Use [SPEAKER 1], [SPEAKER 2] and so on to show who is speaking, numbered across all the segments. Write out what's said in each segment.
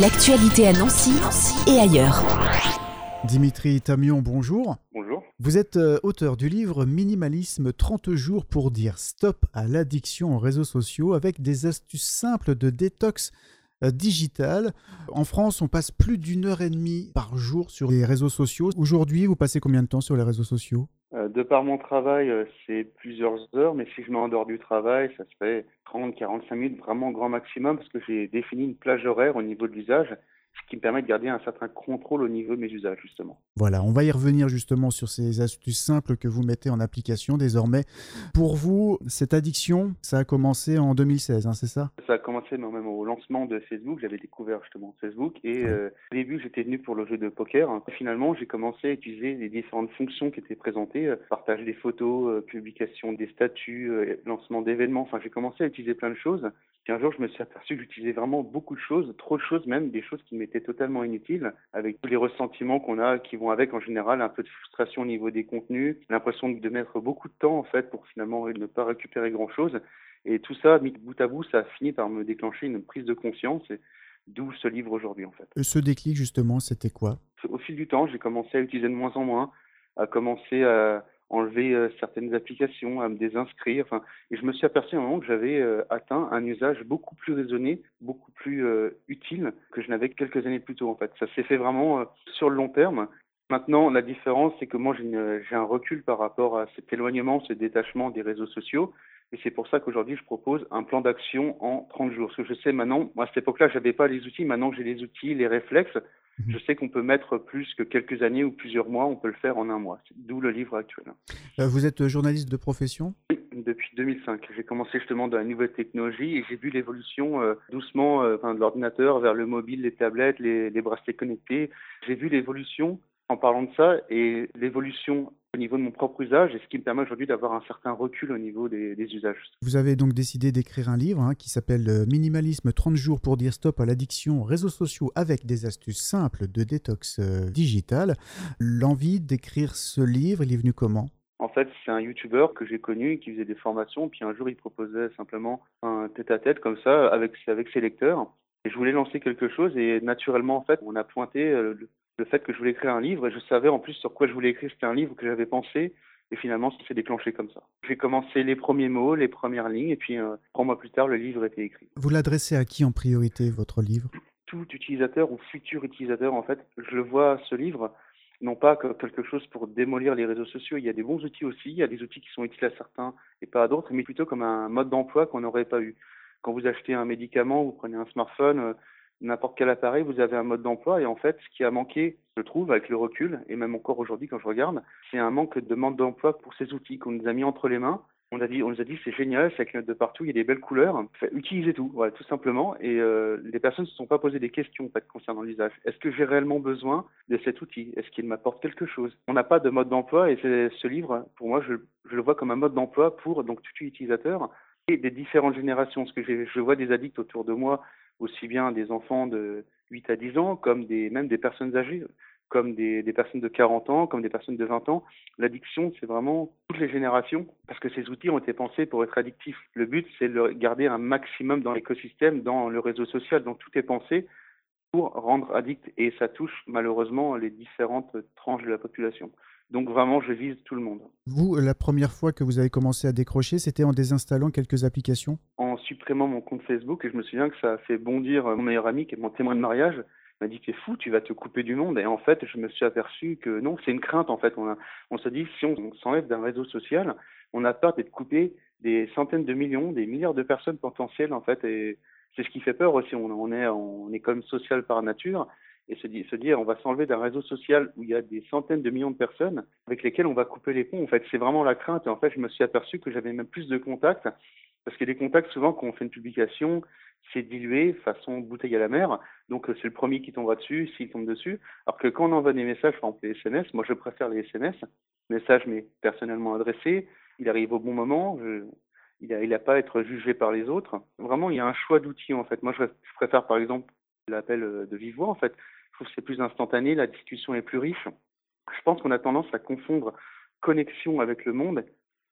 [SPEAKER 1] L'actualité à Nancy, et ailleurs.
[SPEAKER 2] Dimitri Tamion, bonjour.
[SPEAKER 3] Bonjour.
[SPEAKER 2] Vous êtes euh, auteur du livre Minimalisme 30 jours pour dire stop à l'addiction aux réseaux sociaux avec des astuces simples de détox euh, digital. En France, on passe plus d'une heure et demie par jour sur les réseaux sociaux. Aujourd'hui, vous passez combien de temps sur les réseaux sociaux?
[SPEAKER 3] Euh, de par mon travail, c'est plusieurs heures, mais si je mets en dehors du travail, ça se fait 30-45 minutes, vraiment grand maximum, parce que j'ai défini une plage horaire au niveau de l'usage ce qui me permet de garder un certain contrôle au niveau de mes usages, justement.
[SPEAKER 2] Voilà, on va y revenir justement sur ces astuces simples que vous mettez en application désormais. Pour vous, cette addiction, ça a commencé en 2016, hein, c'est ça?
[SPEAKER 3] Ça a commencé même au lancement de Facebook. J'avais découvert justement Facebook et euh, au début, j'étais venu pour le jeu de poker. Finalement, j'ai commencé à utiliser les différentes fonctions qui étaient présentées, euh, partage des photos, euh, publication des statuts, lancement d'événements. Enfin, j'ai commencé à utiliser plein de choses. Puis un jour, je me suis aperçu que j'utilisais vraiment beaucoup de choses, trop de choses même, des choses qui m'étaient totalement inutiles, avec tous les ressentiments qu'on a, qui vont avec en général, un peu de frustration au niveau des contenus, l'impression de mettre beaucoup de temps en fait pour finalement ne pas récupérer grand-chose. Et tout ça, mis bout à bout, ça a fini par me déclencher une prise de conscience. Et D'où ce livre aujourd'hui en fait.
[SPEAKER 2] Ce déclic justement, c'était quoi?
[SPEAKER 3] Au fil du temps, j'ai commencé à utiliser de moins en moins, à commencer à, enlever euh, certaines applications, à me désinscrire. Enfin, et je me suis aperçu à un moment que j'avais euh, atteint un usage beaucoup plus raisonné, beaucoup plus euh, utile que je n'avais quelques années plus tôt. En fait, ça s'est fait vraiment sur le long terme. Maintenant, la différence, c'est que moi, j'ai un recul par rapport à cet éloignement, ce détachement des réseaux sociaux. Et c'est pour ça qu'aujourd'hui, je propose un plan d'action en 30 jours. Parce que je sais maintenant, à cette époque-là, j'avais pas les outils. Maintenant, j'ai les outils, les réflexes. Mhm. Je sais qu'on peut mettre plus que quelques années ou plusieurs mois, on peut le faire en un mois. D'où le livre actuel.
[SPEAKER 2] Euh, vous êtes journaliste de profession?
[SPEAKER 3] Oui, depuis 2005. J'ai commencé justement dans la nouvelle technologie et j'ai vu l'évolution euh, doucement euh, de l'ordinateur vers le mobile, les tablettes, les, les bracelets connectés. J'ai vu l'évolution en parlant de ça et l'évolution au niveau de mon propre usage et ce qui me permet aujourd'hui d'avoir un certain recul au niveau des, usages.
[SPEAKER 2] Vous avez donc décidé d'écrire un livre hein, qui s'appelle euh, Minimalisme 30 jours pour dire stop à l'addiction aux réseaux sociaux avec des astuces simples de détox euh, digital. L'envie d'écrire ce livre, il est venu comment?
[SPEAKER 3] En fait, c'est un YouTuber que j'ai connu qui faisait des formations, puis un jour il proposait simplement un tête-à-tête comme ça avec, avec ses lecteurs. Et je voulais lancer quelque chose et naturellement, en fait, on a pointé euh, le fait que je voulais écrire un livre et je savais en plus sur quoi je voulais écrire. C'était un livre que j'avais pensé et finalement ça s'est déclenché comme ça. J'ai commencé les premiers mots, les premières lignes et puis euh, trois mois plus tard le livre était écrit.
[SPEAKER 2] Vous l'adressez à qui en priorité votre livre?
[SPEAKER 3] Tout utilisateur ou futur utilisateur en fait. Je le vois ce livre non pas que quelque chose pour démolir les réseaux sociaux. Il y a des bons outils aussi, il y a des outils qui sont utiles à certains et pas à d'autres, mais plutôt comme un mode d'emploi qu'on n'aurait pas eu. Quand vous achetez un médicament, vous prenez un smartphone, euh, n'importe quel appareil, vous avez un mode d'emploi. Et en fait, ce qui a manqué, je trouve, avec le recul, et même encore aujourd'hui quand je regarde, c'est un manque de mode d'emploi pour ces outils qu'on nous a mis entre les mains. On, a dit, on nous a dit c'est génial, ça clignote de partout, il y a des belles couleurs. utilisez tout, voilà, tout simplement. Et euh, les personnes ne se sont pas posé des questions concernant l'usage. Est-ce que j'ai réellement besoin de cet outil? Est-ce qu'il m'apporte quelque chose? On n'a pas de mode d'emploi et ce livre, pour moi, je, je, le vois comme un mode d'emploi pour donc tout utilisateur et des différentes générations. Parce que je vois des addicts autour de moi aussi bien des enfants de 8 à 10 ans, comme même des personnes âgées, comme des, personnes de 40 ans, comme des personnes de 20 ans. L'addiction, c'est vraiment toutes les générations, parce que ces outils ont été pensés pour être addictifs. Le but, c'est de garder un maximum dans l'écosystème, dans le réseau social, donc tout est pensé pour rendre addict, et ça touche malheureusement les différentes tranches de la population. Donc vraiment, je vise tout le monde.
[SPEAKER 2] Vous, la première fois que vous avez commencé à décrocher, c'était en désinstallant quelques applications?
[SPEAKER 3] Supprimant mon compte Facebook, et je me souviens que ça a fait bondir mon meilleur ami, qui est mon témoin de mariage, il m'a dit t'es fou, tu vas te couper du monde. Et en fait, je me suis aperçu que non, c'est une crainte en fait. On, on se dit si on s'enlève d'un réseau social, on a peur d'être coupé des centaines de millions, des milliards de personnes potentielles en fait. Et c'est ce qui fait peur aussi. On, on est, on est comme social par nature et se, se dire on va s'enlever d'un réseau social où il y a des centaines de millions de personnes avec lesquelles on va couper les ponts. En fait, c'est vraiment la crainte. Et en fait, je me suis aperçu que j'avais même plus de contacts parce que les contacts, souvent, quand on fait une publication, c'est dilué façon bouteille à la mer. Donc, c'est le premier qui tombera dessus, s'il tombe dessus. Alors que quand on envoie des messages, par exemple les SMS, moi, je préfère les SMS. Message, mais personnellement adressé. Il arrive au bon moment. il n'a a pas à être jugé par les autres. Vraiment, il y a un choix d'outils, en fait. Moi, je, je préfère, par exemple, l'appel de vive voix, en fait. Je trouve que c'est plus instantané, la discussion est plus riche. Je pense qu'on a tendance à confondre connexion avec le monde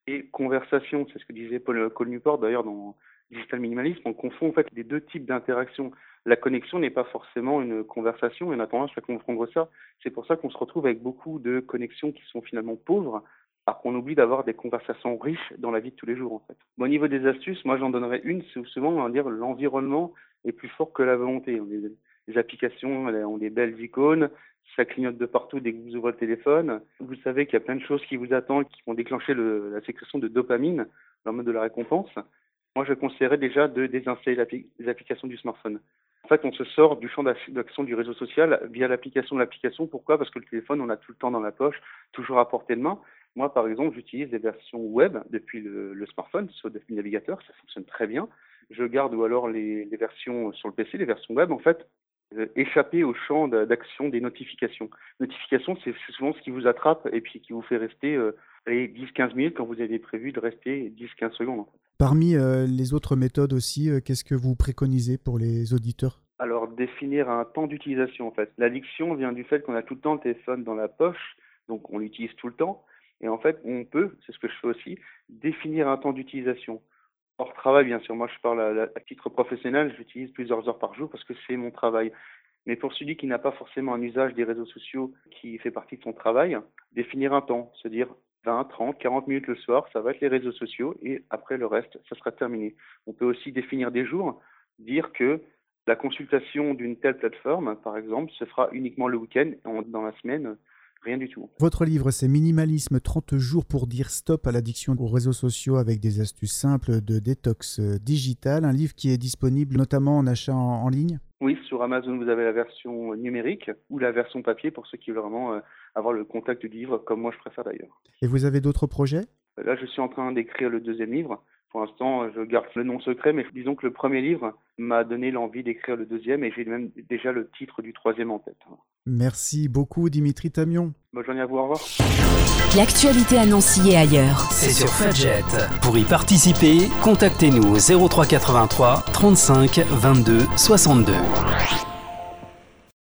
[SPEAKER 3] et conversation. C'est ce que disait Paul Newport d'ailleurs dans digital minimalisme, on confond en fait les deux types d'interactions. La connexion n'est pas forcément une conversation et on a tendance à confondre ça. C'est pour ça qu'on se retrouve avec beaucoup de connexions qui sont finalement pauvres, alors qu'on oublie d'avoir des conversations riches dans la vie de tous les jours en fait. au niveau des astuces, moi j'en donnerais une, c'est souvent on va dire l'environnement est plus fort que la volonté. Les, applications ont des belles icônes, ça clignote de partout dès que vous ouvrez le téléphone. Vous savez qu'il y a plein de choses qui vous attendent, qui vont déclencher le, la sécrétion de dopamine dans le mode de la récompense. Moi, je conseillerais déjà de désinstaller les applications du smartphone. En fait, on se sort du champ d'action du réseau social via l'application de l'application. Pourquoi? Parce que le téléphone, on a tout le temps dans la poche, toujours à portée de main. Moi, par exemple, j'utilise les versions web depuis le, smartphone, depuis le navigateur, ça fonctionne très bien. Je garde ou alors les, les versions sur le PC, les versions web. En fait, échapper au champ d'action des notifications. Notifications, c'est souvent ce qui vous attrape et puis qui vous fait rester euh, 10-15 minutes quand vous avez prévu de rester 10-15 secondes.
[SPEAKER 2] Parmi euh, les autres méthodes aussi, euh, qu'est-ce que vous préconisez pour les auditeurs?
[SPEAKER 3] Alors, définir un temps d'utilisation en fait. L'addiction vient du fait qu'on a tout le temps le téléphone dans la poche, donc on l'utilise tout le temps. Et en fait, on peut, c'est ce que je fais aussi, définir un temps d'utilisation hors travail, bien sûr. Moi, je parle à, titre professionnel, j'utilise plusieurs heures par jour parce que c'est mon travail. Mais pour celui qui n'a pas forcément un usage des réseaux sociaux qui fait partie de son travail, définir un temps, se dire 20, 30, 40 minutes le soir, ça va être les réseaux sociaux et après le reste, ça sera terminé. On peut aussi définir des jours, dire que la consultation d'une telle plateforme, par exemple, se fera uniquement le week-end, dans la semaine, rien du tout.
[SPEAKER 2] Votre livre, c'est Minimalisme 30 jours pour dire stop à l'addiction aux réseaux sociaux avec des astuces simples de détox digital. Un livre qui est disponible notamment en achat en, en ligne?
[SPEAKER 3] Oui, sur Amazon, vous avez la version numérique ou la version papier pour ceux qui veulent vraiment euh, avoir le contact du livre, comme moi je préfère d'ailleurs.
[SPEAKER 2] Et vous avez d'autres projets?
[SPEAKER 3] Là, je suis en train d'écrire le deuxième livre. Pour l'instant, je garde le nom secret, mais disons que le premier livre m'a donné l'envie d'écrire le deuxième et j'ai même déjà le titre du troisième en tête.
[SPEAKER 2] Merci beaucoup, Dimitri Tamion.
[SPEAKER 3] Bonne journée à vous, au revoir.
[SPEAKER 1] L'actualité à Nancy et ailleurs.
[SPEAKER 4] C'est sur Fudget. Pour y participer, contactez-nous au 0383 35 22 62.